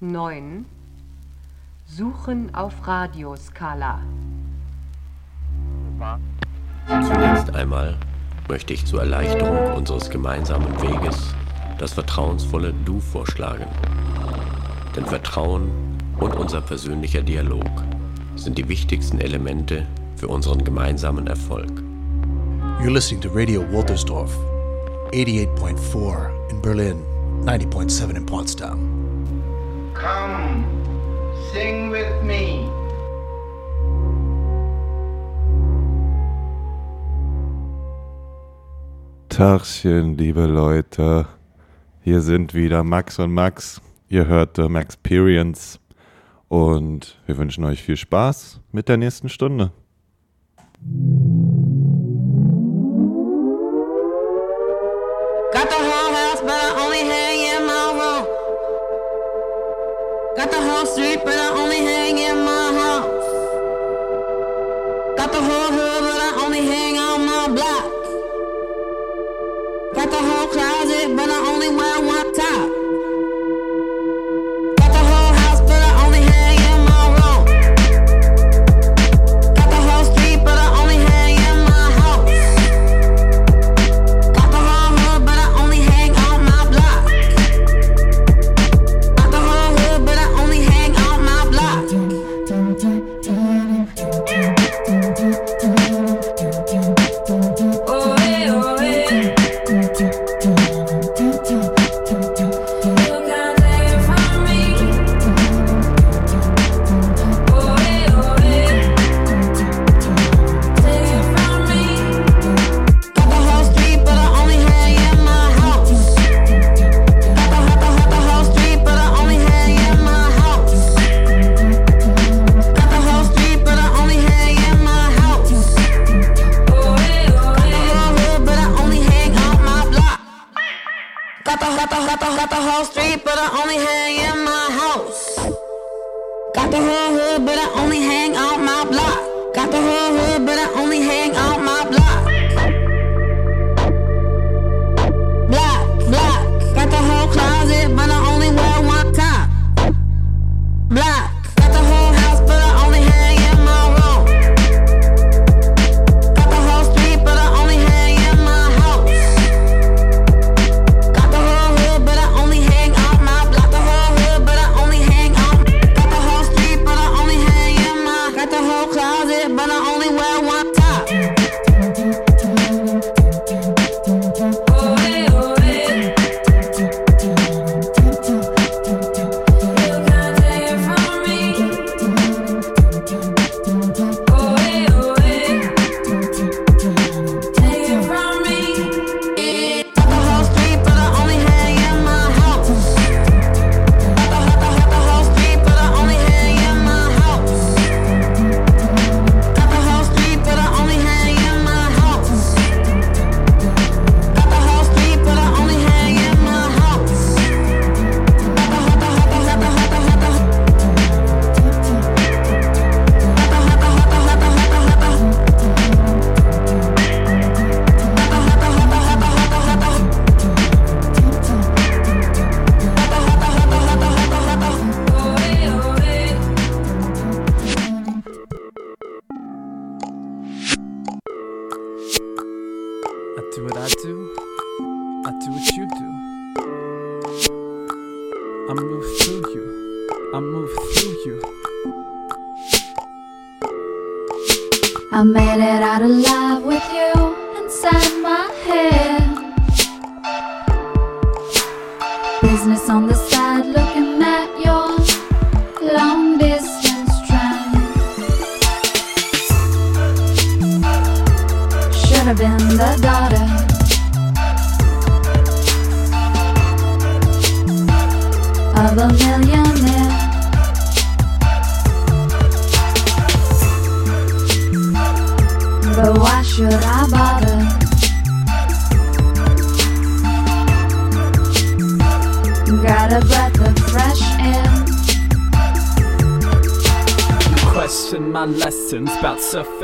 9. Suchen auf Radioskala. Zunächst einmal möchte ich zur Erleichterung unseres gemeinsamen Weges das vertrauensvolle Du vorschlagen. Denn Vertrauen und unser persönlicher Dialog sind die wichtigsten Elemente für unseren gemeinsamen Erfolg. You're listening to Radio Woltersdorf, 88.4 in Berlin, 90.7 in Potsdam. Come, sing with me. Tagchen, liebe Leute. Hier sind wieder Max und Max. Ihr hört The Maxperience. Und wir wünschen euch viel Spaß mit der nächsten Stunde. Street.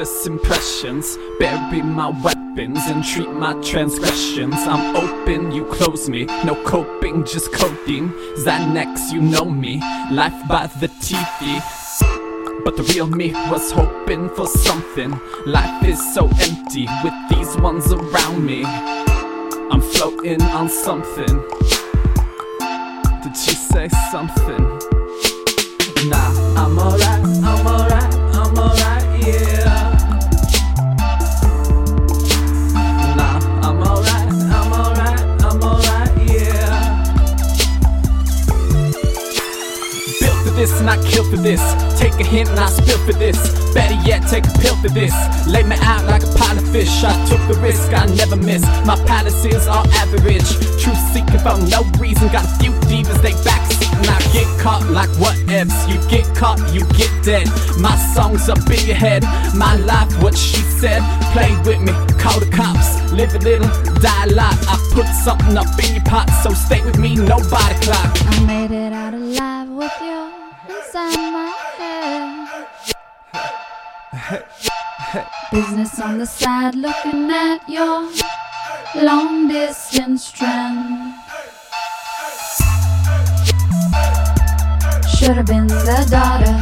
Impressions. Bury my weapons and treat my transgressions. I'm open, you close me. No coping, just coding. Xanax, you know me. Life by the TV. But the real me was hoping for something. Life is so empty with these ones around me. I'm floating on something. Did she say something? Nah, I'm alright, this and I for this. Take a hint and I spill for this. Better yet, take a pill for this. Lay me out like a pile of fish. I took the risk, I never miss. My palaces are average. Truth seeking for no reason. Got a few divas, they backseat. And I get caught like what ifs. You get caught, you get dead. My songs up in your head. My life, what she said. Play with me, call the cops. Live a little, die a lot. I put something up in your pot, so stay with me, no body clock. I made it out alive with you inside my head. Business on the side, looking at your long distance trend. Should have been the daughter.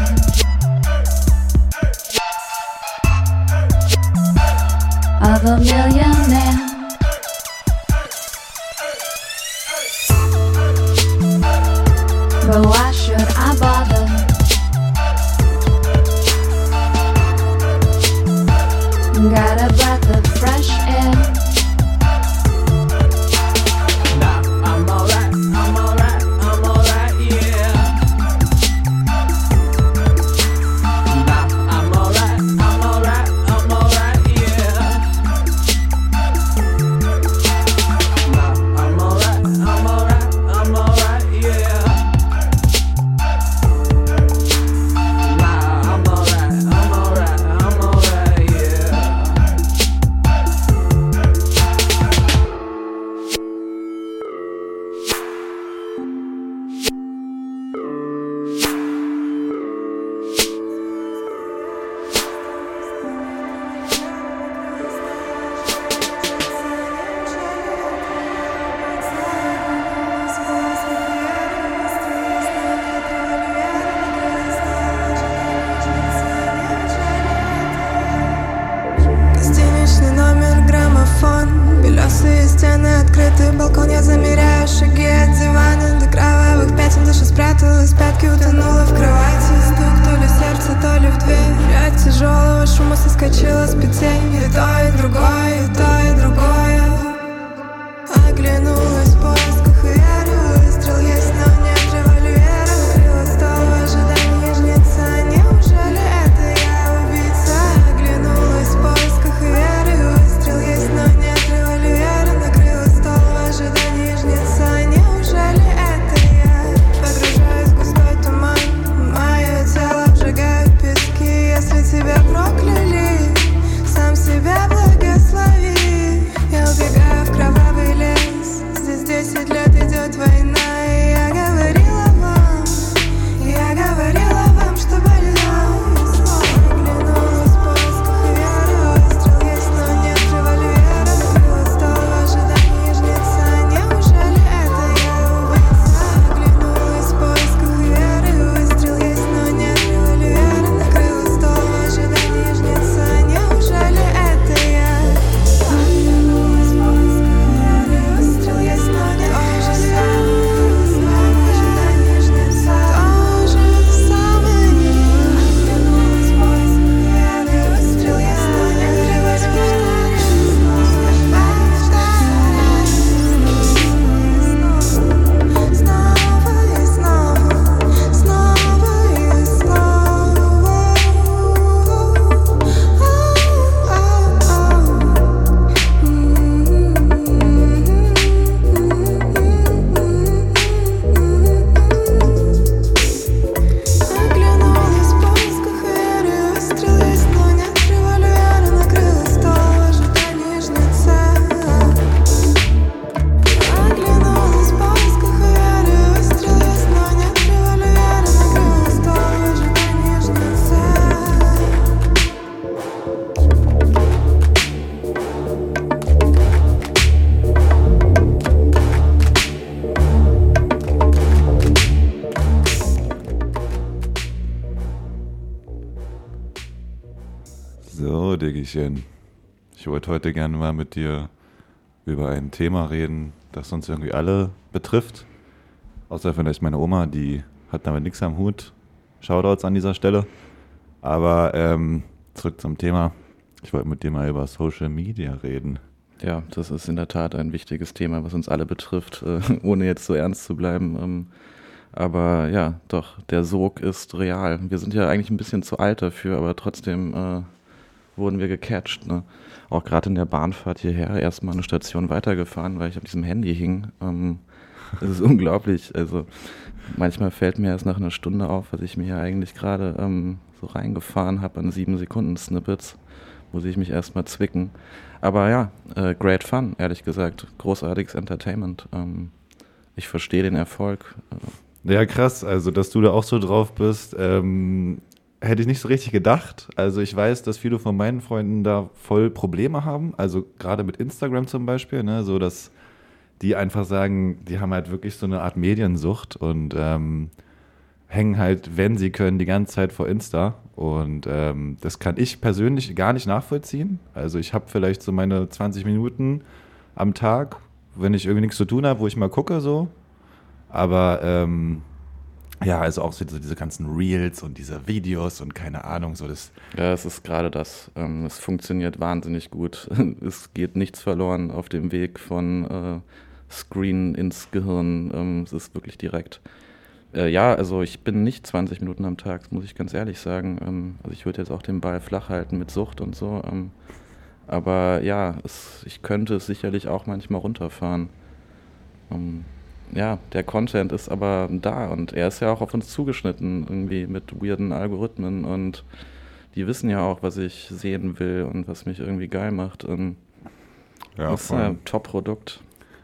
Of a millionaire. But why should I bother? Стены, открытый балкон Я замеряю шаги. От дивана До кровавых пятен душа спряталась Пятки утонула в кровати. Стук то ли в сердце, то ли в дверь. От тяжелого шума соскочила с петель. И то, и другое, и то, и другое heute gerne mal mit dir über ein Thema reden, das uns irgendwie alle betrifft. Außer vielleicht meine Oma, die hat damit nichts am Hut. Shoutouts an dieser Stelle. Aber ähm, zurück zum Thema. Ich wollte mit dir mal über Social Media reden. Ja, das ist in der Tat ein wichtiges Thema, was uns alle betrifft, äh, ohne jetzt so ernst zu bleiben. Ähm, aber ja, doch, der Sog ist real. Wir sind ja eigentlich ein bisschen zu alt dafür, aber trotzdem äh, wurden wir gecatcht. Ne? Auch gerade in der Bahnfahrt hierher erstmal eine Station weitergefahren, weil ich auf diesem Handy hing. Ähm, das ist unglaublich. Also manchmal fällt mir erst nach einer Stunde auf, was ich mir hier eigentlich gerade ähm, so reingefahren habe an sieben Sekunden Snippets. Muss ich mich erstmal zwicken. Aber ja, äh, great fun, ehrlich gesagt. Großartiges Entertainment. Ähm, ich verstehe den Erfolg. Äh, Ja, krass. Also, dass du da auch so drauf bist, ähm, hätte ich nicht so richtig gedacht. Also, ich weiß, dass viele von meinen Freunden da voll Probleme haben. Also, gerade mit Instagram zum Beispiel, ne? so dass die einfach sagen, die haben halt wirklich so eine Art Mediensucht und ähm, hängen halt, wenn sie können, die ganze Zeit vor Insta. Und ähm, das kann ich persönlich gar nicht nachvollziehen. Also, ich habe vielleicht so meine 20 Minuten am Tag, wenn ich irgendwie nichts zu tun habe, wo ich mal gucke, so. Aber ähm, ja, also auch so diese, ganzen Reels und diese Videos und keine Ahnung, so das. Ja, es ist gerade das. Ähm, es funktioniert wahnsinnig gut. Es geht nichts verloren auf dem Weg von äh, Screen ins Gehirn. Ähm, es ist wirklich direkt. Äh, ja, also ich bin nicht 20 Minuten am Tag, muss ich ganz ehrlich sagen. Ähm, also ich würde jetzt auch den Ball flach halten mit Sucht und so. Aber ja, es, ich könnte es sicherlich auch manchmal runterfahren. Ähm, ja, der Content ist aber da und er ist ja auch auf uns zugeschnitten, irgendwie mit weirden Algorithmen und die wissen ja auch, was ich sehen will und was mich irgendwie geil macht. Und Ja, das ist ein Top-Produkt.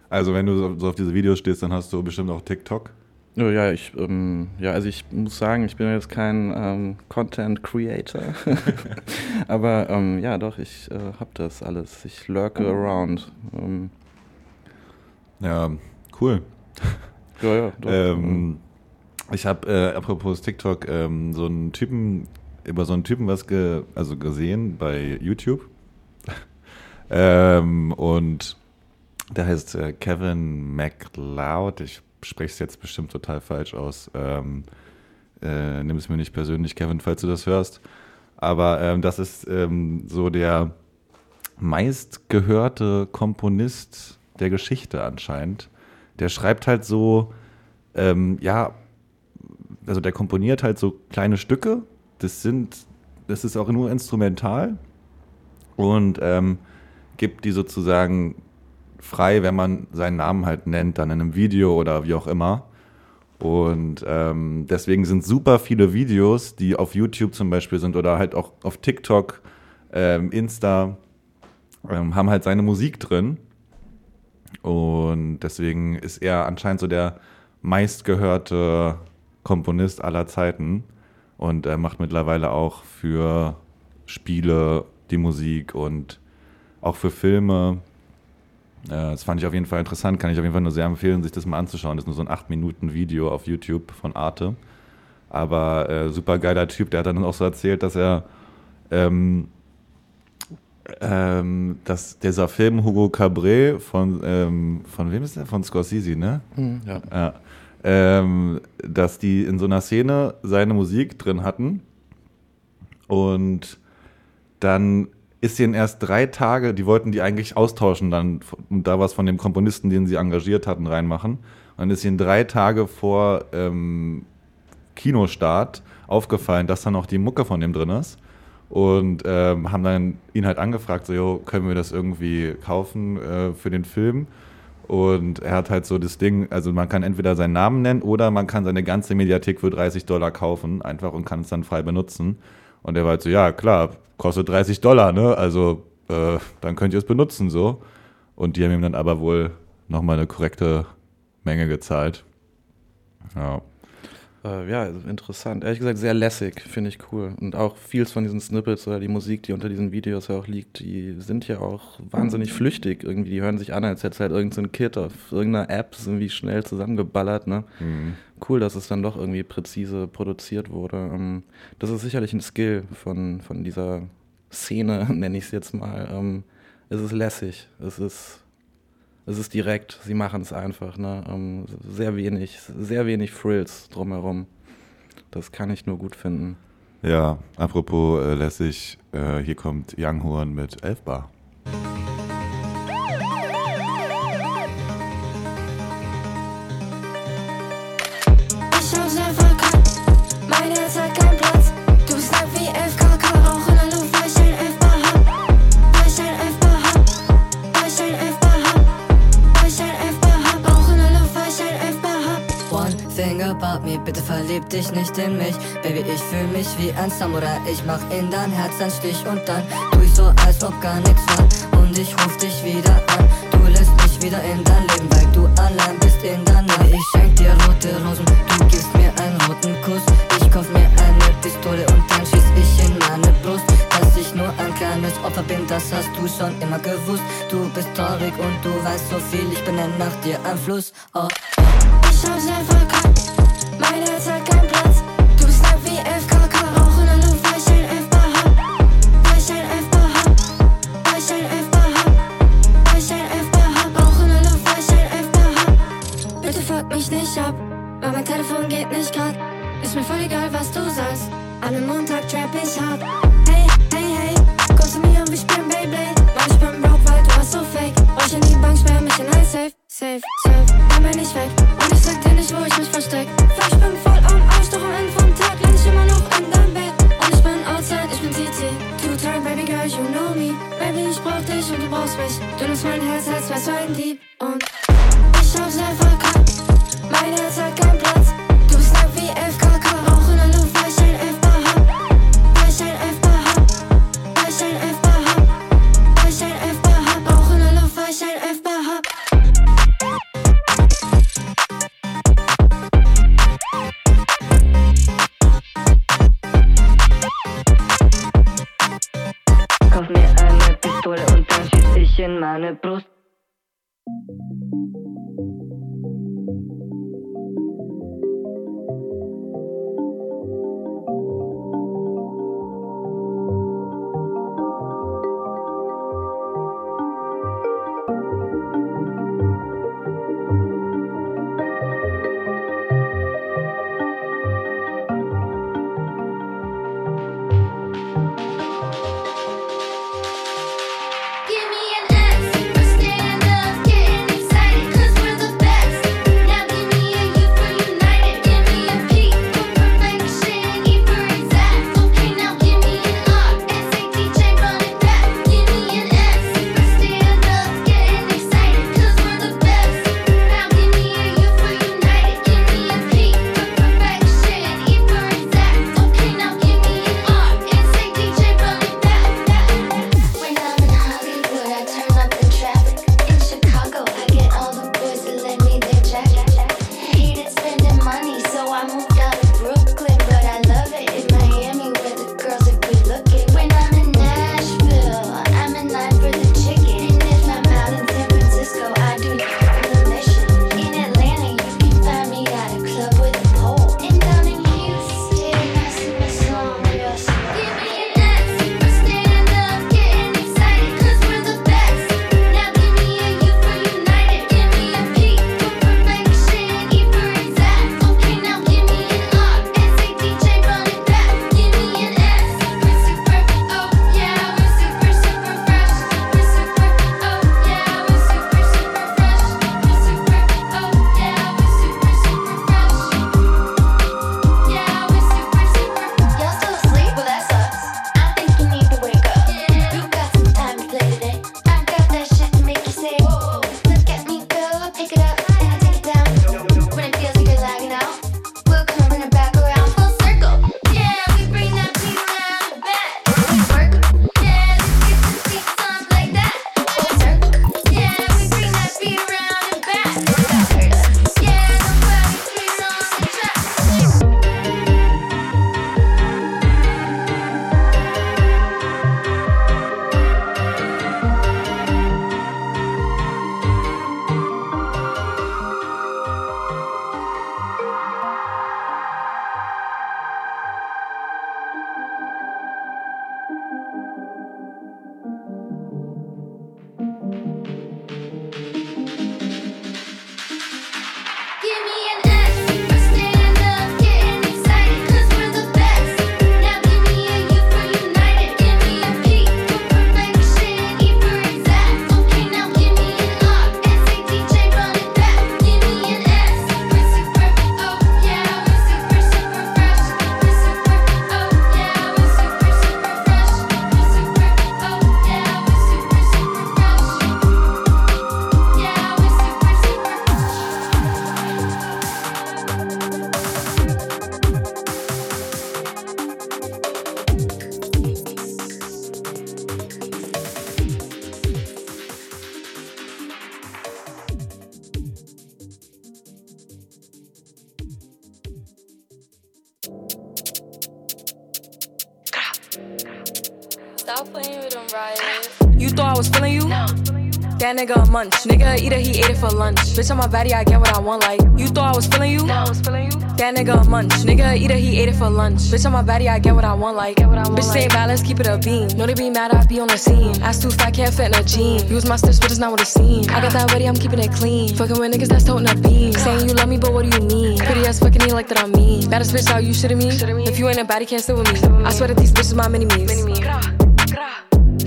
Also, wenn du so, auf diese Videos stehst, dann hast du bestimmt auch TikTok. Ja, ja, ich, ähm, ja, also ich muss sagen, ich bin jetzt kein ähm, Content Creator, aber ähm, ja, doch, ich äh, hab das alles. Ich lurke around. Ähm, Ja, cool. ja, ja. Ähm, ich habe, äh, apropos TikTok, ähm, so einen Typen, über so einen Typen was ge, also gesehen bei YouTube. ähm, und der heißt äh, Kevin MacLeod. Ich spreche es jetzt bestimmt total falsch aus. Ähm, äh, nimm es mir nicht persönlich, Kevin, falls du das hörst. Aber ähm, das ist ähm, so der meistgehörte Komponist der Geschichte anscheinend. Der schreibt halt so, ähm, ja, also der komponiert halt so kleine Stücke. Das sind, das ist auch nur instrumental und ähm, gibt die sozusagen frei, wenn man seinen Namen halt nennt, dann in einem Video oder wie auch immer. Und ähm, deswegen sind super viele Videos, die auf YouTube zum Beispiel sind oder halt auch auf TikTok, ähm, Insta, ähm, haben halt seine Musik drin. Und deswegen ist er anscheinend so der meistgehörte Komponist aller Zeiten und er macht mittlerweile auch für Spiele die Musik und auch für Filme. Äh, Das fand ich auf jeden Fall interessant, kann ich auf jeden Fall nur sehr empfehlen, sich das mal anzuschauen. Das ist nur so ein 8-Minuten-Video auf YouTube von Arte. Aber äh, super geiler Typ, der hat dann auch so erzählt, dass er ähm, ähm, dass dieser Film Hugo Cabret von, ähm, von wem ist der? Von Scorsese, ne? Hm, ja. Ja. Ähm, dass die in so einer Szene seine Musik drin hatten und dann ist ihnen erst drei Tage, die wollten die eigentlich austauschen dann und da was von dem Komponisten, den sie engagiert hatten, reinmachen. Und dann ist ihnen drei Tage vor ähm, Kinostart aufgefallen, dass da noch die Mucke von dem drin ist. Und ähm, haben dann ihn halt angefragt, so, jo, können wir das irgendwie kaufen äh, für den Film? Und er hat halt so das Ding, also man kann entweder seinen Namen nennen oder man kann seine ganze Mediathek für 30 Dollar kaufen, einfach und kann es dann frei benutzen. Und er war halt so, ja, klar, kostet 30 Dollar, ne? Also äh, dann könnt ihr es benutzen, so. Und die haben ihm dann aber wohl nochmal eine korrekte Menge gezahlt. Ja. Äh, ja, interessant. Ehrlich gesagt, sehr lässig, finde ich cool. Und auch vieles von diesen Snippets oder die Musik, die unter diesen Videos ja auch liegt, die sind ja auch wahnsinnig flüchtig irgendwie. Die hören sich an, als hätte es halt irgendein so ein Kit auf irgendeiner App irgendwie schnell zusammengeballert, ne? Cool, dass es dann doch irgendwie präzise produziert wurde. Ähm, das ist sicherlich ein Skill von, von dieser Szene, nenne ich es jetzt mal, ähm, es ist lässig, es ist, es ist direkt, sie machen es einfach, ne? ähm, sehr wenig, sehr wenig Frills drumherum. Das kann ich nur gut finden. Ja, apropos äh, lässig, äh, hier kommt Young Horn mit 11 verlieb dich nicht in mich. Baby, ich fühl mich wie ein Samurai. Ich mach in dein Herz einen Stich und dann tu ich so, als ob gar nichts war. Und ich ruf dich wieder an. Du lässt mich wieder in dein Leben, weil du allein bist in der Nähe. Ich schenk dir rote Rosen, du gibst mir einen roten Kuss. Ich kauf mir eine Pistole und dann schieß ich in meine Brust. Dass ich nur ein kleines Opfer bin, das hast du schon immer gewusst. Du bist traurig und du weißt so viel, ich benenn nach dir ein Fluss. Oh. Ich hab sehr An einem Montag trap ich hart. Hey, hey, hey, komm zu mir und wir spielen Beyblade. Mann, ich bin Euch in die Bank, sperr mich in ein Safe. Safe, safe, dann bin ich weg. Und ich sag dir nicht, wo ich mich versteck. Fuck, ich bin voll am Arsch, doch am Ende vom Tag lieg ich immer noch in deinem Bett. Und ich bin outside, ich bin TT. Two-Turn, Baby Girl, you know me. Baby, ich brauch dich und du brauchst mich. Du nimmst mein Herz, als wärst du ein Dieb. Und ich hab sehr That nigga a munch. Nigga eat it, he ate it for lunch. Bitch on my body, I get what I want. Like you thought I was feeling you? I was feeling you. That nigga a munch. Nigga eat it, he ate it for lunch. Bitch on my body, I get what I want. Like bitch say bad, let's keep it a beam. Know they be mad, I be on the scene. Ass too fat, can't fit in a jean. Use my steps, but it's not what it seems. I got that ready, I'm keeping it clean. Fucking with niggas that's toting a beam. Saying you love me, but what do you mean? Pretty ass fucking ain't like that I mean. Baddest bitch out, you shitting me? If you ain't a baddie, can't sit with me. I swear that these bitches my mini me's.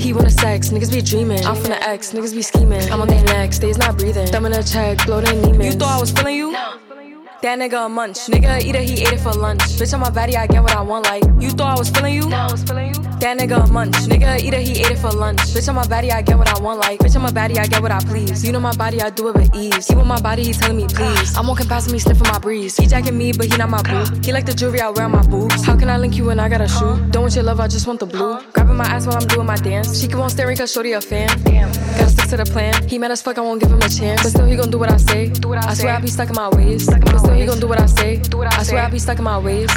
He wanna sex, niggas be dreaming. I'm from the X, niggas be scheming. I'm on their necks, they's not breathing. Thumb in a check, blow their Neiman. You thought I was feeling you? That nigga a munch. Nigga eat it, he ate it for lunch. Bitch on my body, I get what I want. Like you thought I was feeling you? No, I was feeling you. That nigga a munch. Nigga eat it, he ate it for lunch. Bitch on my body, I get what I want. Like bitch on my body, I get what I please. You know my body, I do it with ease. He want my body, he telling me please. I'm walking past him, he sniffing my breeze. He jacking me, but he not my boo. He like the jewelry I wear on my boobs. How can I link you when I got a shoe? Don't want your love, I just want the blue. Grabbing my ass while I'm doing my dance. She keep on staring cause shorty a fan. Damn. Gotta stick to the plan. He mad as fuck, I won't give him a chance. But still he gon' do what I say. Do what I swear I be stuck in my ways. But still he gon' do what I say. Do what I swear I be stuck in my ways.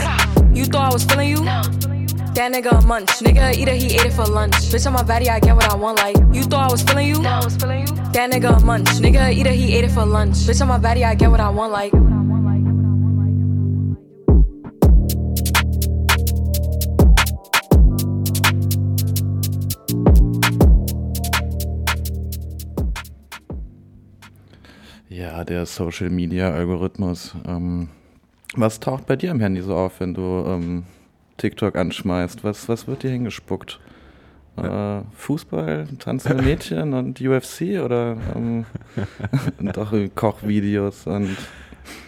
You thought I was feeling you? That nigga a munch. Nigga eat it, he ate it for lunch. Bitch on my body, I get what I want. Like you thought I was feeling you? I was feeling you. That nigga a munch. Nigga eat it, he ate it for lunch. Bitch on my body, I get what I want. Like. Ja, der Social Media Algorithmus. Ähm, was taucht bei dir am Handy so auf, wenn du ähm, TikTok anschmeißt? Was, was wird dir hingespuckt? Äh, Fußball, tanzende Mädchen und UFC oder ähm, doch Kochvideos und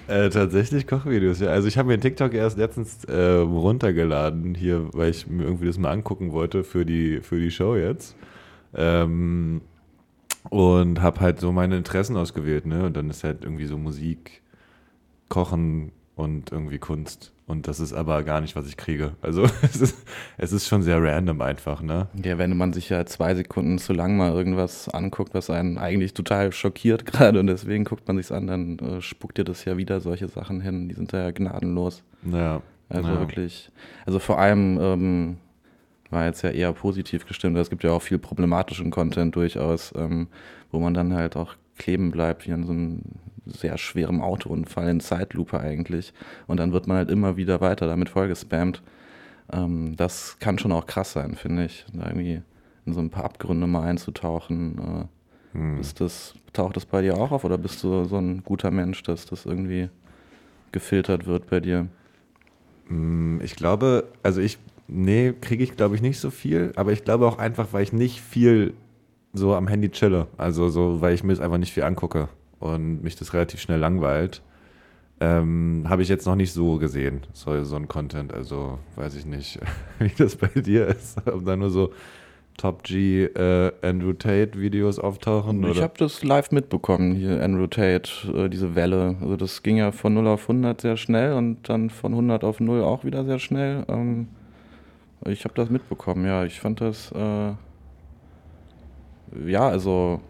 Äh, tatsächlich Kochvideos, ja. Also ich habe mir TikTok erst letztens äh, runtergeladen hier, weil ich mir irgendwie das mal angucken wollte für die, für die Show jetzt. Ähm, und habe halt so meine Interessen ausgewählt, ne? Und dann ist halt irgendwie so Musik, Kochen und irgendwie Kunst. Und das ist aber gar nicht, was ich kriege. Also es ist, es ist schon sehr random einfach, ne? Ja, wenn man sich ja zwei Sekunden zu lang mal irgendwas anguckt, was einen eigentlich total schockiert gerade und deswegen guckt man sich's an, dann äh, spuckt dir das ja wieder solche Sachen hin. Die sind da ja gnadenlos. Ja. Also ja. wirklich. Also vor allem ähm, war jetzt ja eher positiv gestimmt. Es gibt ja auch viel problematischen Content durchaus, ähm, wo man dann halt auch kleben bleibt, wie an so einem sehr schwerem Autounfall in Zeitlupe eigentlich. Und dann wird man halt immer wieder weiter damit vollgespammt. Ähm, das kann schon auch krass sein, finde ich. Da irgendwie in so ein paar Abgründe mal einzutauchen. Äh, Hm. ist das, taucht das bei dir auch auf oder bist du so ein guter Mensch, dass das irgendwie gefiltert wird bei dir? Mm, Ich glaube, also ich, nee, kriege ich glaube ich nicht so viel, aber ich glaube auch einfach, weil ich nicht viel so am Handy chille. Also so, weil ich mir das einfach nicht viel angucke und mich das relativ schnell langweilt. Ähm, Habe ich jetzt noch nicht so gesehen, so, so ein Content. Also weiß ich nicht, wie das bei dir ist. Ob da nur so Top G äh, Andrew Tate Videos auftauchen? Ich habe das live mitbekommen, hier Andrew Tate, äh, diese Welle. Also das ging ja von 0 auf 100 sehr schnell und dann von 100 auf 0 auch wieder sehr schnell. Ähm, ich habe das mitbekommen, ja. Ich fand das, äh, ja, also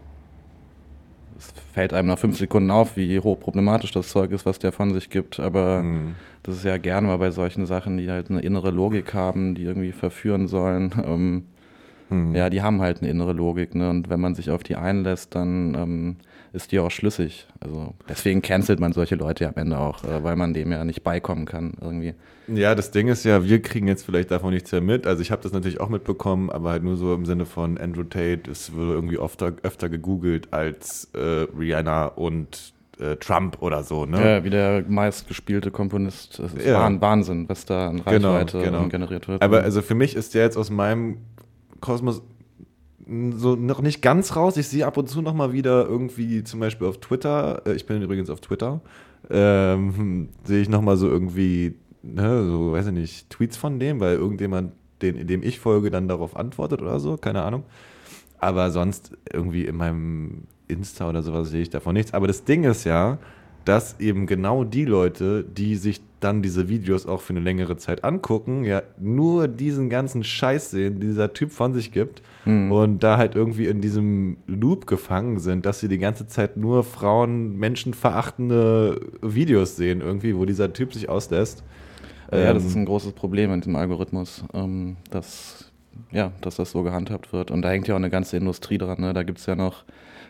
es fällt einem nach fünf Sekunden auf, wie hochproblematisch das Zeug ist, was der von sich gibt. Aber Mhm. das ist ja gerne mal bei solchen Sachen, die halt eine innere Logik haben, die irgendwie verführen sollen. Ähm, Mhm. ja, die haben halt eine innere Logik, ne? Und wenn man sich auf die einlässt, dann ähm, ist die auch schlüssig. Also deswegen cancelt man solche Leute ja am Ende auch, äh, weil man dem ja nicht beikommen kann irgendwie. Ja, das Ding ist ja, wir kriegen jetzt vielleicht davon nichts mehr mit. Also ich habe das natürlich auch mitbekommen, aber halt nur so im Sinne von Andrew Tate. Es wurde irgendwie öfter, öfter gegoogelt als äh, Rihanna und äh, Trump oder so, ne? Ja, wie der meistgespielte Komponist. Das ist Ja. Wahn- Wahnsinn, was da an Genau, Reichweite genau. ähm, generiert wird. Aber also für mich ist der jetzt aus meinem Kosmos so noch nicht ganz raus. Ich sehe ab und zu noch mal wieder irgendwie zum Beispiel auf Twitter, äh, ich bin übrigens auf Twitter, ähm, sehe ich noch mal so irgendwie, ne, so weiß ich nicht, Tweets von dem, weil irgendjemand, den, dem ich folge, dann darauf antwortet oder so, keine Ahnung. Aber sonst irgendwie in meinem Insta oder sowas sehe ich davon nichts. Aber das Ding ist ja, dass eben genau die Leute, die sich dann diese Videos auch für eine längere Zeit angucken, ja nur diesen ganzen Scheiß sehen, den dieser Typ von sich gibt Mhm. und da halt irgendwie in diesem Loop gefangen sind, dass sie die ganze Zeit nur Frauen, menschenverachtende Videos sehen, irgendwie, wo dieser Typ sich auslässt. ja, das Ähm, ist ein großes Problem mit dem Algorithmus, ähm, dass ja, dass das so gehandhabt wird. Und da hängt ja auch eine ganze Industrie dran. Ne? Da gibt es ja noch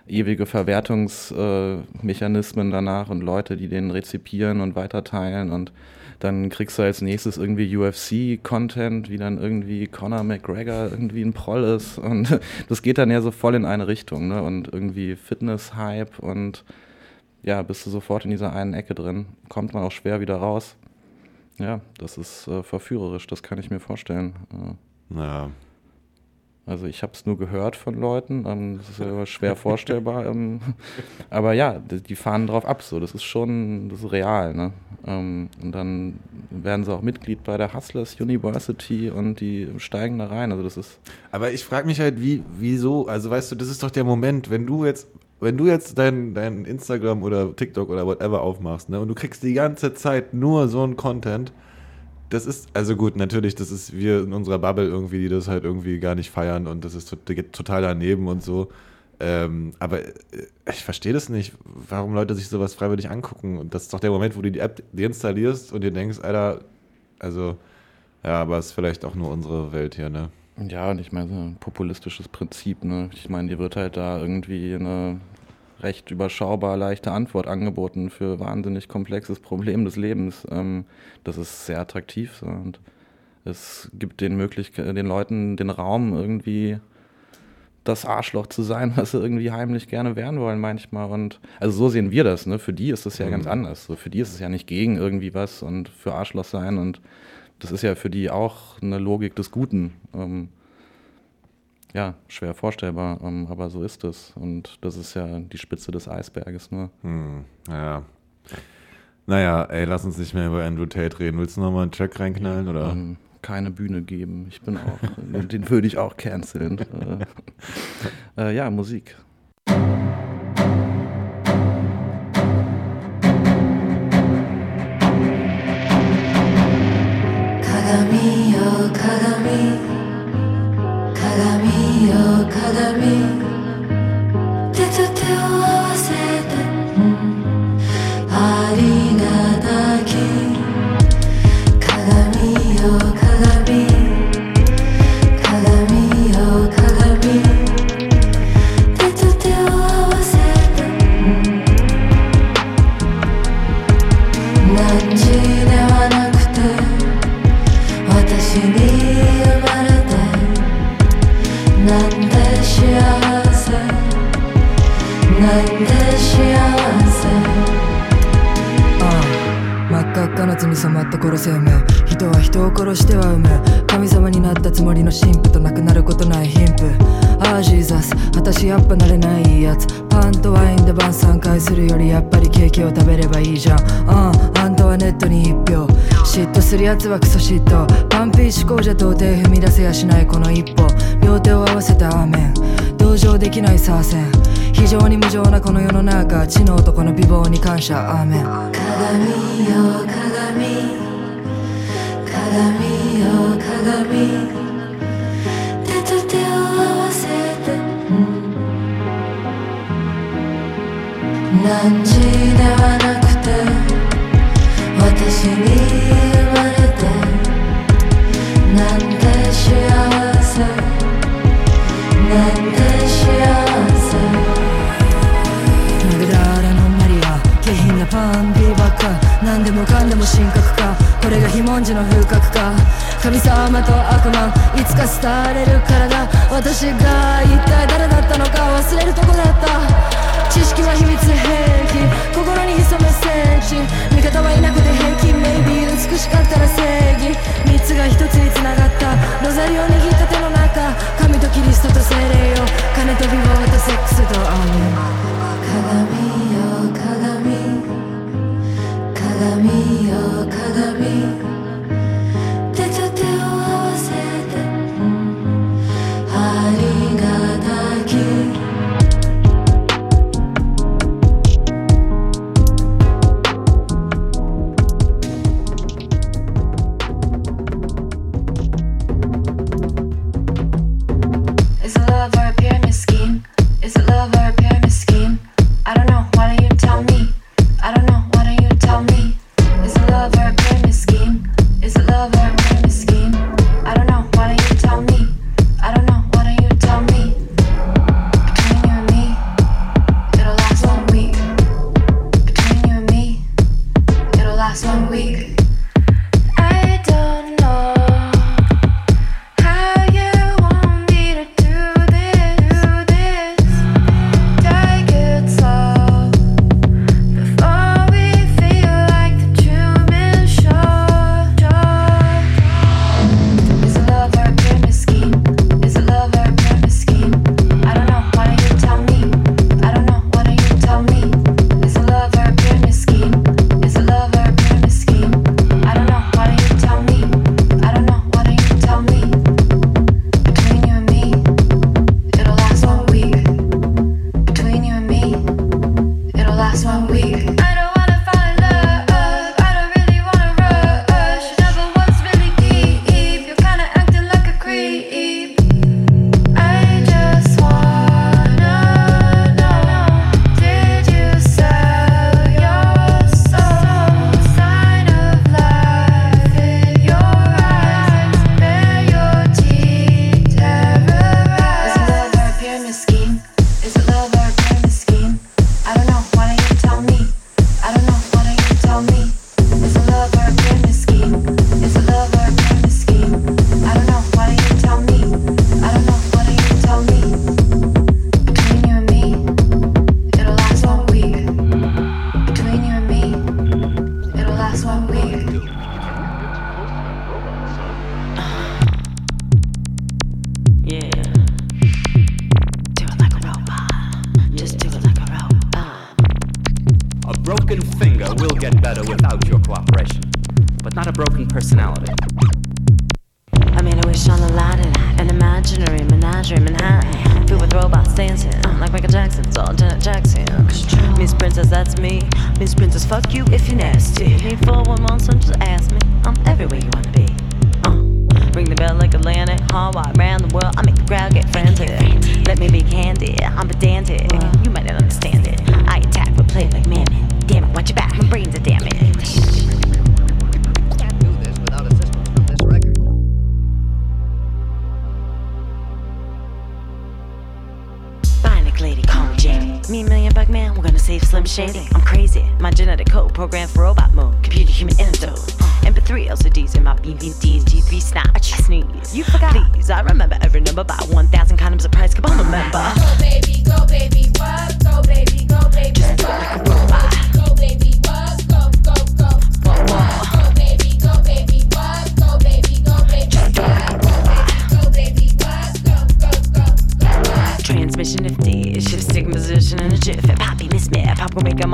ewige Verwertungsmechanismen danach und Leute, die den rezipieren und weiterteilen und dann kriegst du als nächstes irgendwie UFC-Content, wie dann irgendwie Conor McGregor irgendwie ein Proll ist und das geht dann ja so voll in eine Richtung ne? und irgendwie Fitness-Hype und ja, bist du sofort in dieser einen Ecke drin, kommt man auch schwer wieder raus. Ja, das ist äh, verführerisch, das kann ich mir vorstellen. Äh, Ja. Also ich habe es nur gehört von Leuten, ähm, das ist ja schwer vorstellbar. Ähm, aber ja, die, die fahren drauf ab, so das ist schon, das ist real. Ne? Ähm, und dann werden sie auch Mitglied bei der Hustlers University und die steigen da rein. Also das ist Aber ich frage mich halt, wie, wieso, also weißt du, das ist doch der Moment, wenn du jetzt, wenn du jetzt dein, dein Instagram oder TikTok oder whatever aufmachst, ne, und du kriegst die ganze Zeit nur so einen Content, das ist, also gut, natürlich, das ist wir in unserer Bubble irgendwie, die das halt irgendwie gar nicht feiern und das ist total daneben und so. Ähm, aber äh, ich verstehe das nicht, warum Leute sich sowas freiwillig angucken. Und das ist doch der Moment, wo du die App deinstallierst und dir denkst, Alter, also, ja, aber es ist vielleicht auch nur unsere Welt hier, ne? Ja, und ich meine, so ein populistisches Prinzip, ne? Ich meine, dir wird halt da irgendwie eine recht überschaubar leichte Antwort angeboten für wahnsinnig komplexes Problem des Lebens. Ähm, das ist sehr attraktiv und es gibt den Möglichkeit, den Leuten den Raum irgendwie das Arschloch zu sein, was sie irgendwie heimlich gerne werden wollen manchmal. Und also so sehen wir das, ne? Für die ist das ja ganz anders. So, für die ist es ja nicht gegen irgendwie was und für Arschloch sein und das ist ja für die auch eine Logik des Guten. Ähm, ja, schwer vorstellbar, ähm, aber so ist es. Und das ist ja die Spitze des Eisberges nur. Hm, ja. Naja, ey, lass uns nicht mehr über Andrew Tate reden. Willst du nochmal einen Check reinknallen, oder? Ähm, keine Bühne geben. Ich bin auch, den würde ich auch canceln. äh, äh ja, Musik. Kagami, oh Kagami. 鏡よ鏡殺せめ人は人を殺しては産む。神様になったつもりの神父と亡くなることない貧富。ああジーザス。私やっぱなれないやつ。パンとワインで晩餐会するよりやっぱりケーキを食べればいいじゃん。あああんたはネットに一票。嫉妬するやつはクソ嫉妬。パンピー思考じゃ到底踏み出せやしないこの一歩。両手を合わせてアーメン。同情できないサーセン。非常に無情なこの世の中。知の男の美貌に感謝。アーメン。鏡よ鏡。よ鏡。手と手を合わせて。うん何時ではなくて。私に生まれて。なんて幸せ。なんて幸せ。グラーラのマリア。下品なパンビーバッカ。何でもかんでも神格化これが非文字の風格か。神様と悪魔いつか廃れる体。私が一体誰だったのか忘れると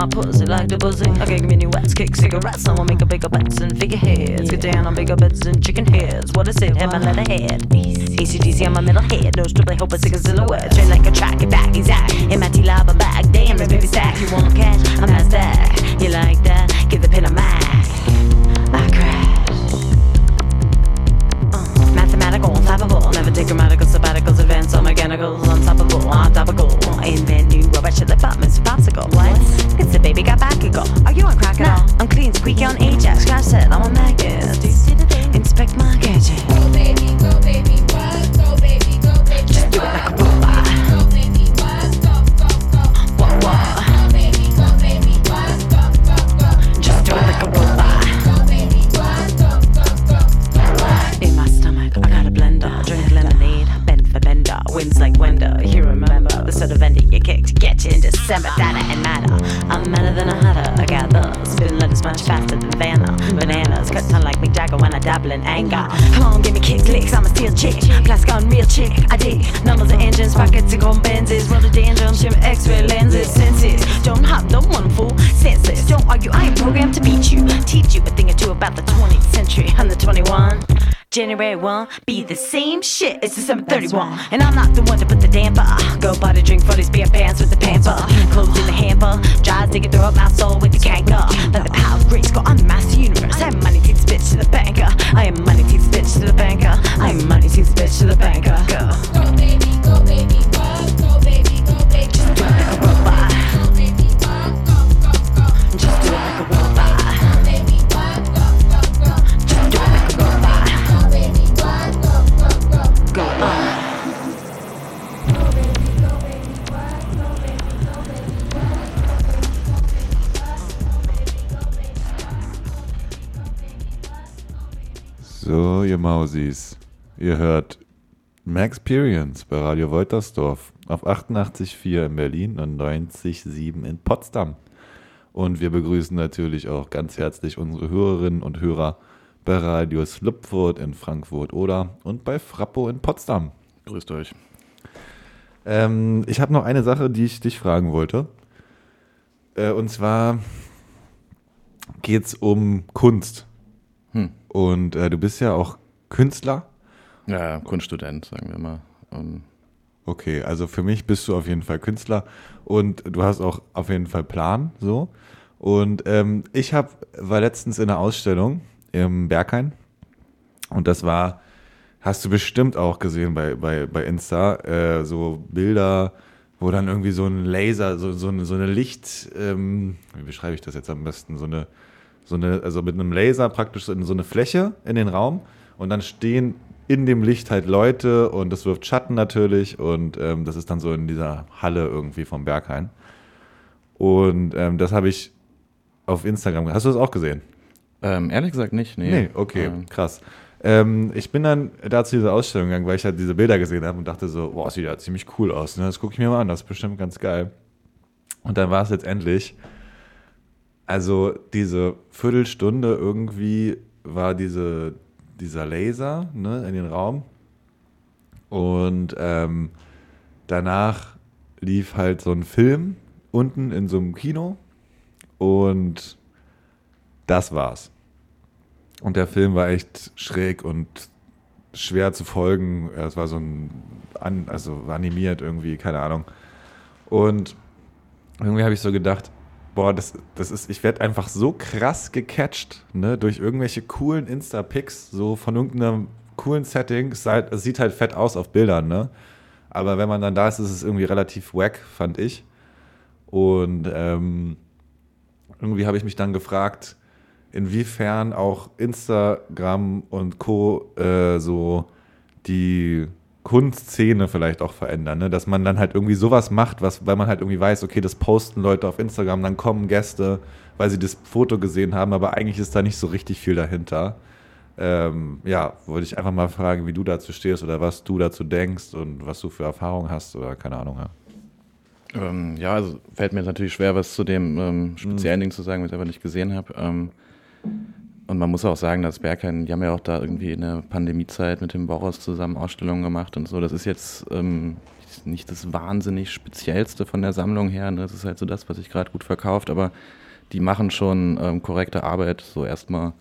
my pussy like the buzzing. I kick minuets, kick cigarettes. I'ma make a bigger bets and figureheads. Get down on bigger beds and chicken heads. What is it? Have my letter head. ACDC on my middle head. No strip, hope I sick a silhouette. Train like a track, it back, exact. In my T-lava bag. Damn, this baby stack. You want cash? I'm not stack. You like that? Give the pin a mac. I crash. Uh, mathematical, unstoppable. Never take grammatical sabbaticals, advanced or mechanicals, unstoppable, on topical. Are you on crack at all? I'm clean, squeaky on Ajax. Crash said I'm on January 1 be the same shit as December 31. And I'm not the one to put the damper. Go buy the drink for these beer pants with the pamper. Clothes in the hamper. Dries digging through up my soul with the canker. Let the power of grace go. I'm the master universe. I am money takes bitch to the banker. I am money takes bitch ihr hört Maxperience bei Radio Woltersdorf auf 88,4 in Berlin und 90,7 in Potsdam. Und wir begrüßen natürlich auch ganz herzlich unsere Hörerinnen und Hörer bei Radio Slupfurt in Frankfurt oder und bei Frappo in Potsdam. Grüßt euch. Ähm, ich habe noch eine Sache, die ich dich fragen wollte. Äh, und zwar geht es um Kunst. Hm. Und äh, du bist ja auch Künstler. Ja, Kunststudent, sagen wir mal. Ähm, Okay, also für mich bist du auf jeden Fall Künstler und du hast auch auf jeden Fall Plan, so. Und ähm, ich hab, war letztens in einer Ausstellung im Berghain und das war, hast du bestimmt auch gesehen bei, bei, bei Insta, äh, so Bilder, wo dann irgendwie so ein Laser, so, so, eine, so eine Licht, ähm, wie beschreibe ich das jetzt am besten, so eine, so eine, also mit einem Laser praktisch in so eine Fläche in den Raum und dann stehen in dem Licht halt Leute und das wirft Schatten natürlich und ähm, das ist dann so in dieser Halle irgendwie vom Berghain. Und ähm, das habe ich auf Instagram. Hast du das auch gesehen? ähm, ehrlich gesagt nicht, nee. Nee, okay, Ähm, krass. Ähm, ich bin dann da zu dieser Ausstellung gegangen, weil ich halt diese Bilder gesehen habe und dachte so, boah, das sieht ja ziemlich cool aus. Ne? Das gucke ich mir mal an, das ist bestimmt ganz geil. Und dann war es jetzt endlich. Also diese Viertelstunde irgendwie war diese, dieser Laser ne, in den Raum. Und ähm, danach lief halt so ein Film unten in so einem Kino. Und das war's. Und der Film war echt schräg und schwer zu folgen. Es war so ein, also animiert irgendwie, keine Ahnung. Und irgendwie habe ich so gedacht, boah, das, das ist, ich werde einfach so krass gecatcht, ne, durch irgendwelche coolen Insta-Pics, so von irgendeinem coolen Setting. Es, halt, es sieht halt fett aus auf Bildern, ne? Aber wenn man dann da ist, ist es irgendwie relativ wack, fand ich. Und ähm, irgendwie habe ich mich dann gefragt, inwiefern auch Instagram und Co. Äh, so die Kunstszene vielleicht auch verändern, ne? dass man dann halt irgendwie sowas macht, was, weil man halt irgendwie weiß, okay, das posten Leute auf Instagram, dann kommen Gäste, weil sie das Foto gesehen haben, aber eigentlich ist da nicht so richtig viel dahinter. Ähm, ja, wollte ich einfach mal fragen, wie du dazu stehst oder was du dazu denkst und was du für Erfahrungen hast oder keine Ahnung. Ja. Ähm, ja, also fällt mir natürlich schwer, was zu dem ähm, speziellen Mhm. Ding zu sagen, was ich einfach nicht gesehen habe. Ähm, und man muss auch sagen, dass Berghain, die haben ja auch da irgendwie in der Pandemiezeit mit dem Boris zusammen Ausstellungen gemacht und so. Das ist jetzt ähm, nicht das wahnsinnig Speziellste von der Sammlung her. Ne? Das ist halt so das, was sich gerade gut verkauft, aber die machen schon ähm, korrekte Arbeit, so erstmal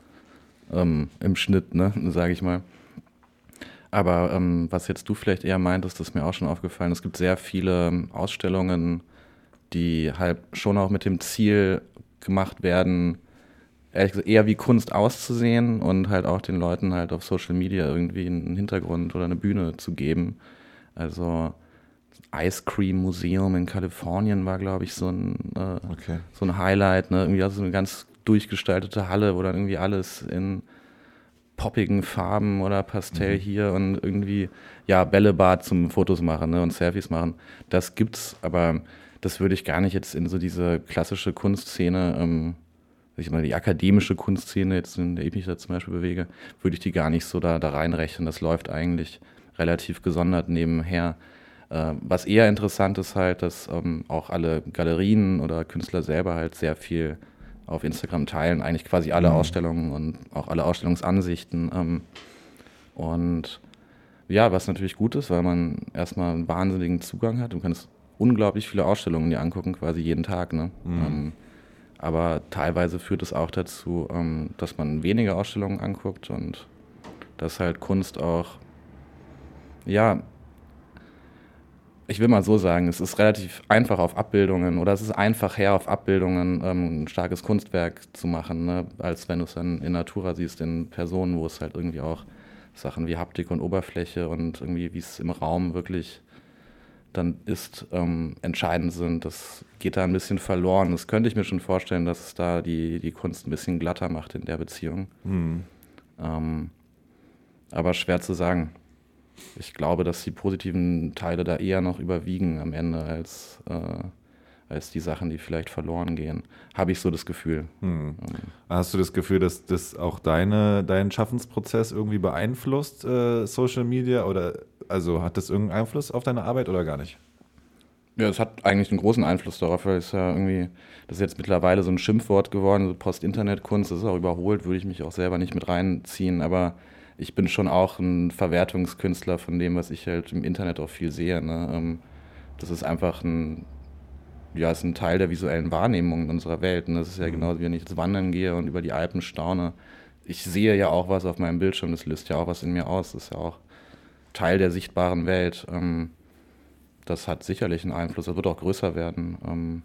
ähm, im Schnitt, ne, sage ich mal. Aber ähm, was jetzt du vielleicht eher meintest, das ist mir auch schon aufgefallen. Es gibt sehr viele ähm, Ausstellungen, die halt schon auch mit dem Ziel gemacht werden, ehrlich gesagt, eher wie Kunst auszusehen und halt auch den Leuten halt auf Social Media irgendwie einen Hintergrund oder eine Bühne zu geben. Also das Ice Cream Museum in Kalifornien war, glaube ich, so ein, äh, Okay. so ein Highlight. Ne? Irgendwie also so eine ganz durchgestaltete Halle, wo dann irgendwie alles in poppigen Farben oder Pastell Mhm. hier und irgendwie, ja, Bällebad zum Fotos machen ne, und Selfies machen. Das gibt's, aber das würde ich gar nicht jetzt in so diese klassische Kunstszene, ähm, ich mal die akademische Kunstszene, jetzt in der ich mich da zum Beispiel bewege, würde ich die gar nicht so da, da reinrechnen. Das läuft eigentlich relativ gesondert nebenher. Äh, was eher interessant ist halt, dass ähm, auch alle Galerien oder Künstler selber halt sehr viel auf Instagram teilen, eigentlich quasi alle Mhm. Ausstellungen und auch alle Ausstellungsansichten. Ähm, und ja, was natürlich gut ist, weil man erstmal einen wahnsinnigen Zugang hat. Du kannst unglaublich viele Ausstellungen dir angucken, quasi jeden Tag. Ne? Mhm. Ähm, aber teilweise führt es auch dazu, ähm, dass man weniger Ausstellungen anguckt und dass halt Kunst auch, ja, ich will mal so sagen, es ist relativ einfach auf Abbildungen oder es ist einfach her auf Abbildungen ähm, ein starkes Kunstwerk zu machen, ne? als wenn du es dann in Natura siehst, in Personen, wo es halt irgendwie auch Sachen wie Haptik und Oberfläche und irgendwie wie es im Raum wirklich dann ist, ähm, entscheidend sind. Das geht da ein bisschen verloren. Das könnte ich mir schon vorstellen, dass es da die, die Kunst ein bisschen glatter macht in der Beziehung. Mhm. Ähm, aber schwer zu sagen. Ich glaube, dass die positiven Teile da eher noch überwiegen am Ende als, äh, als die Sachen, die vielleicht verloren gehen. Habe ich so das Gefühl. Hm. Ähm, Hast du das Gefühl, dass das auch deine, deinen Schaffensprozess irgendwie beeinflusst, äh, Social Media? Oder also hat das irgendeinen Einfluss auf deine Arbeit oder gar nicht? Ja, es hat eigentlich einen großen Einfluss darauf, weil es ja irgendwie, das ist jetzt mittlerweile so ein Schimpfwort geworden, so Post-Internet-Kunst, das ist auch überholt, würde ich mich auch selber nicht mit reinziehen, aber ich bin schon auch ein Verwertungskünstler von dem, was ich halt im Internet auch viel sehe. Ne? Ähm, Das ist einfach ein, ja, ist ein Teil der visuellen Wahrnehmung in unserer Welt. Und das ist ja genauso, wie wenn ich jetzt wandern gehe und über die Alpen staune. Ich sehe ja auch was auf meinem Bildschirm, das löst ja auch was in mir aus. Das ist ja auch Teil der sichtbaren Welt. Ähm, das hat sicherlich einen Einfluss, das wird auch größer werden. Ähm,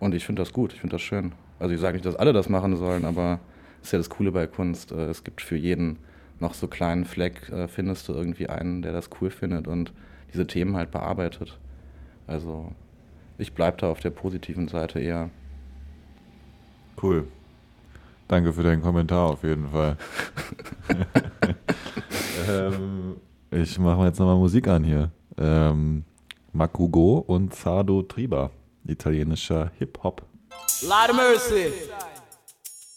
und ich finde das gut, ich finde das schön. Also ich sage nicht, dass alle das machen sollen, aber das ist ja das Coole bei Kunst. Äh, Es gibt für jeden noch so kleinen Fleck, äh, findest du irgendwie einen, der das cool findet und diese Themen halt bearbeitet. Also ich bleibe da auf der positiven Seite eher. Cool. Danke für deinen Kommentar auf jeden Fall. ähm, ich mache mir jetzt nochmal Musik an hier. Ähm, Makugo und Sardo Triba, italienischer Hip-Hop. Lord of mercy.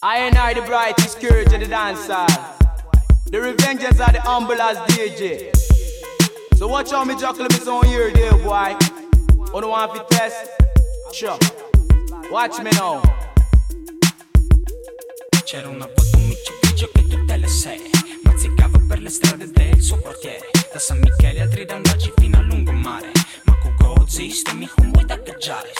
I ain't I the brightest scourge of the dancer. The revengeance of the humble as DJ. So watch how me juggle me on here, dear boy. The one for test. Sure. Watch me now. C'era una volta un miccio grigio che tutte le sei Mazzicava per le strade del suo quartiere Da San Michele altri dandaggi fino a lungomare Ma Kugo ziste mi con vuoi da caggiare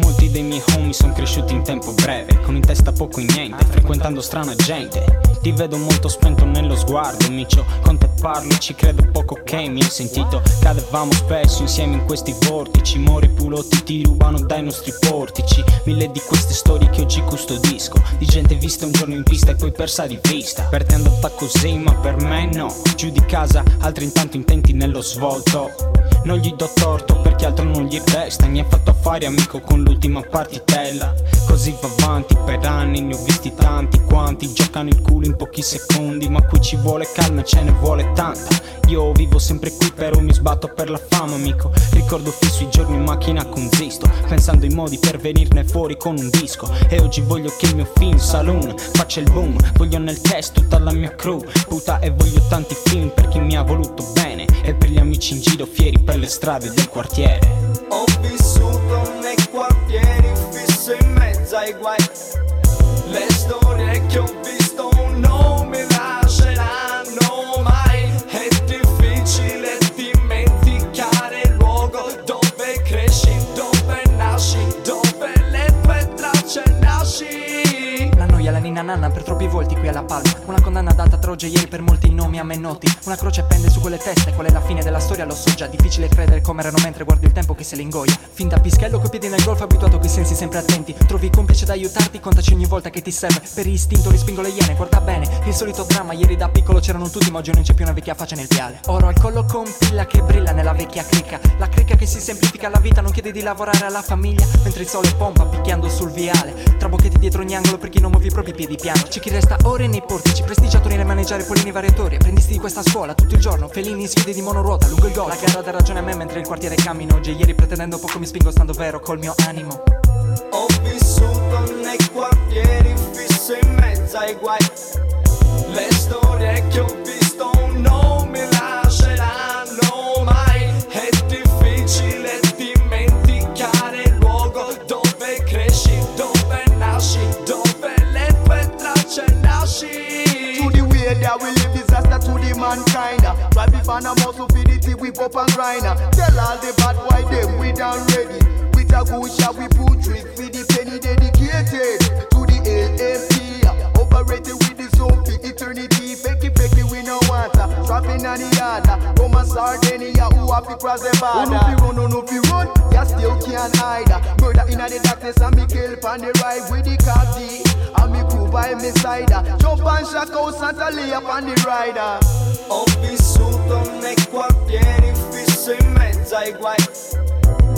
Molti dei miei homie sono cresciuti in tempo breve, con in testa poco e niente, frequentando strana gente. Ti vedo molto spento nello sguardo, micio, con te parlo ci credo poco che mi hai sentito. Cadevamo spesso insieme in questi vortici, mori pulotti ti rubano dai nostri portici. Mille di queste storie che oggi custodisco, di gente vista un giorno in pista e poi persa di vista. Per te è andata così, ma per me no. Giù di casa, altri intanto intenti nello svolto. Non gli do torto perché altro non gli resta Mi ha fatto affari amico con l'ultima partitella. Così va avanti per anni Ne ho visti tanti. Quanti Giocano il culo in pochi secondi Ma qui ci vuole calma e ce ne vuole tanta. Io vivo sempre qui però mi sbatto per la fama amico. Ricordo fisso i giorni in macchina con Zisto Pensando ai modi per venirne fuori con un disco. E oggi voglio che il mio film saloon Faccia il boom. Voglio nel test tutta la mia crew Puta e voglio tanti film per chi mi ha voluto bene. E per gli amici in giro fieri per le strade del quartiere. Ho vissuto nei quartieri fisso in mezzo ai guai. Le storie che ho visto Nina nanna per troppi volti qui alla palma Una condanna data tra oggi e ieri per molti nomi a me noti. Una croce pende su quelle teste, qual è la fine della storia lo so già. Difficile credere come erano mentre guardi il tempo che se le ingoia. Fin da pischello coi piedi nel golf abituato coi sensi sempre attenti. Trovi complice da aiutarti, contaci ogni volta che ti serve. Per istinto rispingo le iene, guarda bene Il solito dramma, ieri da piccolo c'erano tutti ma oggi non c'è più una vecchia faccia nel viale. Oro al collo con pilla che brilla nella vecchia cricca. La cricca che si semplifica la vita non chiede di lavorare alla famiglia Mentre il sole pompa picchiando sul viale. Tra bocchetti dietro ogni angolo per chi non muove i propri piedi piano. C'è chi resta ore nei portici, prestigiato nelle maneggiare polini variatori Apprendisti di questa scuola tutto il giorno, felini in sfide di monoruota lungo il golf La gara dà ragione a me mentre il quartiere cammino. Oggi ieri pretendendo poco mi spingo stando vero col mio animo. Ho vissuto nei quartieri fisso in mezzo ai guai. Le storie che ho visto non mankind Drive the fan and muscle tea we pop and grind. Tell all the bad boy them we done ready. With a good shot we put trick for the penny dedicated To the LMP Operated with the soul for eternity. We no want Trapping on the yard. Come a Sardinia who happy cross the border? Oh no fi run, oh no fi run? Ya still can't hide. Murder in the darkness and me kill on the ride With the car D And me crew by me side. Jump and shock out Santa lay up on the rider. Ho vissuto nei quartieri fisso in mezzo ai guai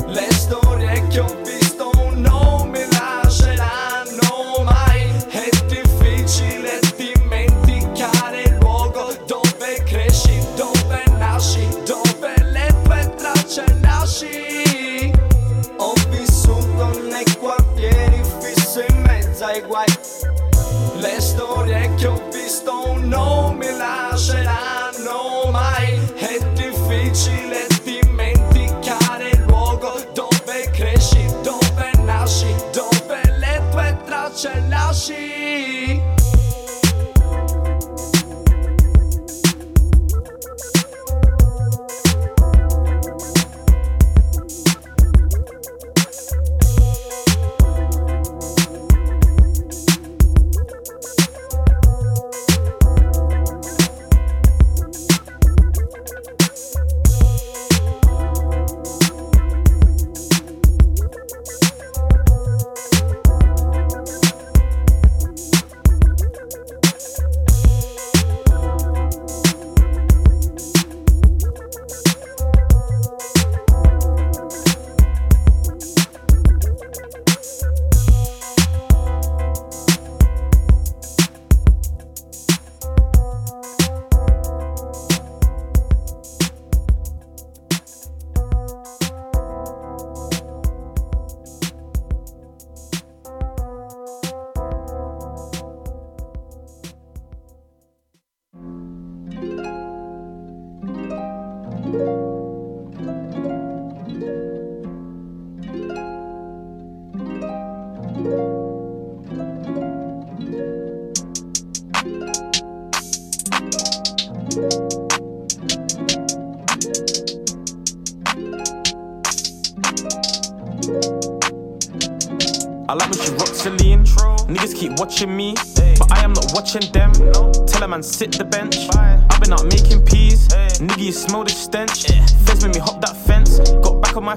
Le storie che ho visto non mezzo ai guai. Le storie che ho visto non mi lasceranno mai. È difficile dimenticare il luogo dove cresci, dove nasci Dove le tue tracce lasci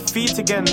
feet again.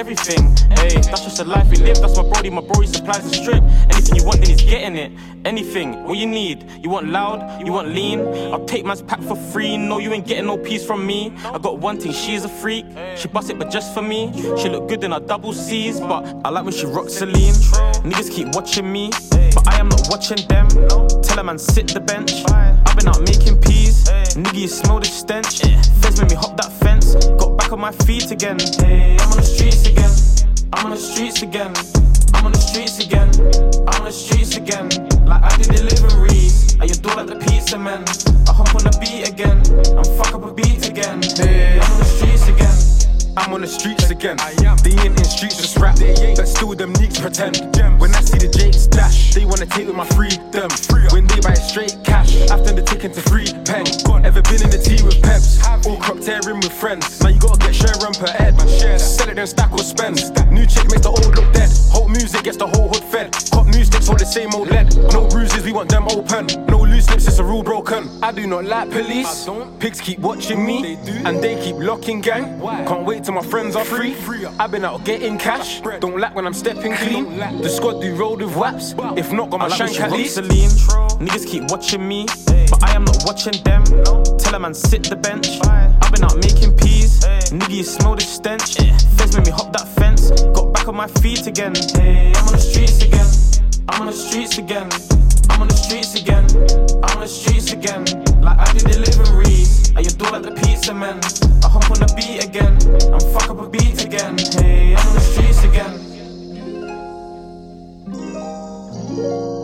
Everything. Hey, that's just the life we live, that's my brody, my bro, he supplies the strip. Anything you want, then he's getting it. Anything, what you need. You want loud, you want lean. I'll take man's pack for free. No, you ain't getting no peace from me. I got one thing, she's a freak. She bust it, but just for me. She look good in her double C's, but I like when she rocks Celine. Niggas keep watching me, but I am not watching them. Tell a man sit the bench. I've been out making peas. Nigga, you smell the stench. Feds made me hop that back on my feet again. Hey, I'm on the streets again. I'm on the streets again. I'm on the streets again. I'm on the streets again. Like I do deliveries. I adore like the pizza man. I hop on the beat again. And fuck up a beat again. Hey, I'm on the streets again. I'm on the streets again. I They ain't in streets just rap, but still them neeks pretend. See the Jakes dash, they wanna take with my freedom. When they buy straight cash, after they taken to free pen. Ever been in the tea with peps? All crop tearing with friends. Now you gotta get share run per head. Sell it then stack or spend. New chick makes the old look dead. Whole music gets the whole hood fed. Cop new sticks hold the same old lead. No bruises, we want them open. No loose lips, it's a rule broken. I do not like police. Pigs keep watching me, and they keep locking gang. Can't wait till my friends are free. I've been out getting cash. Don't lack when I'm stepping clean. The squad do roll with waps. If not, got my I like when shank she at rocks least. Celine. Niggas keep watching me, but I am not watching them. Tell a man sit the bench. I've been out making peas. Nigga, you smell the stench. Feds made me hop that fence. Got back on my feet again. I'm on the streets again. I'm on the streets again. I'm on the streets again. I'm on the streets again. Like I do deliveries. I adore like the pizza man. I hop on the beat again. And fuck up a beat again. Hey, I'm on the Música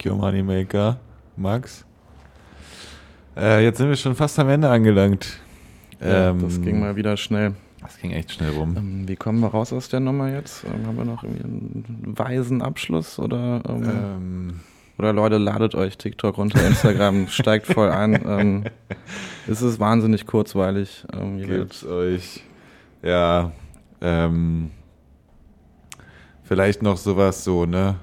Shake your moneymaker, Max. Äh, jetzt sind wir schon fast am Ende angelangt. Ja, Ähm, das ging mal wieder schnell. Das ging echt schnell rum. Ähm, wie kommen wir raus aus der Nummer jetzt? Ähm, haben wir noch irgendwie einen weisen Abschluss oder? Ähm, Ähm. Oder Leute, ladet euch TikTok runter, Instagram, steigt voll ein. Ähm, es ist wahnsinnig kurzweilig. Ähm, werdet- euch. Ja, ähm, vielleicht noch sowas so, ne?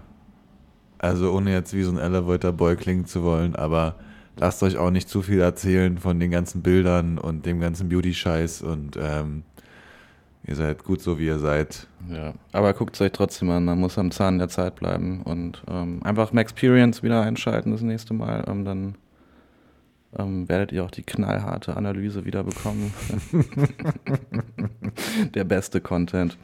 Also ohne jetzt wie so ein Elevator Boy klingen zu wollen, aber lasst euch auch nicht zu viel erzählen von den ganzen Bildern und dem ganzen Beauty-Scheiß und ähm, ihr seid gut so, wie ihr seid. Ja, aber guckt es euch trotzdem an, man muss am Zahn der Zeit bleiben und ähm, einfach Maxperience wieder einschalten das nächste Mal. Ähm, dann ähm, werdet ihr auch die knallharte Analyse wieder bekommen. der beste Content.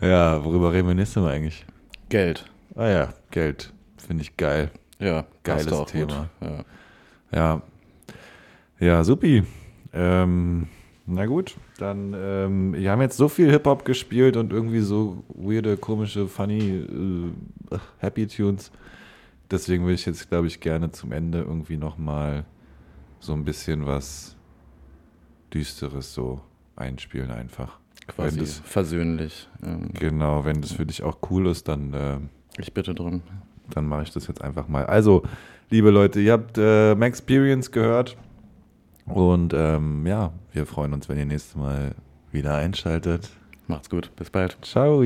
Ja, worüber reden wir nächstes Mal eigentlich? Geld. Ah ja, Geld. Finde ich geil. Ja, geiles Thema. Ja. Ja. Ja, supi. Ähm, na gut, dann, ähm, wir haben jetzt so viel Hip-Hop gespielt und irgendwie so weirde, komische, funny, äh, Happy Tunes. Deswegen würde ich jetzt, glaube ich, gerne zum Ende irgendwie nochmal so ein bisschen was Düsteres so einspielen einfach. Quasi das, versöhnlich. Ähm, genau, wenn das für dich auch cool ist, dann äh, ich bitte drum. dann mache ich das jetzt einfach mal. Also, liebe Leute, ihr habt äh, Maxperience gehört. Und ähm, ja, wir freuen uns, wenn ihr nächstes Mal wieder einschaltet. Macht's gut, bis bald. Ciao.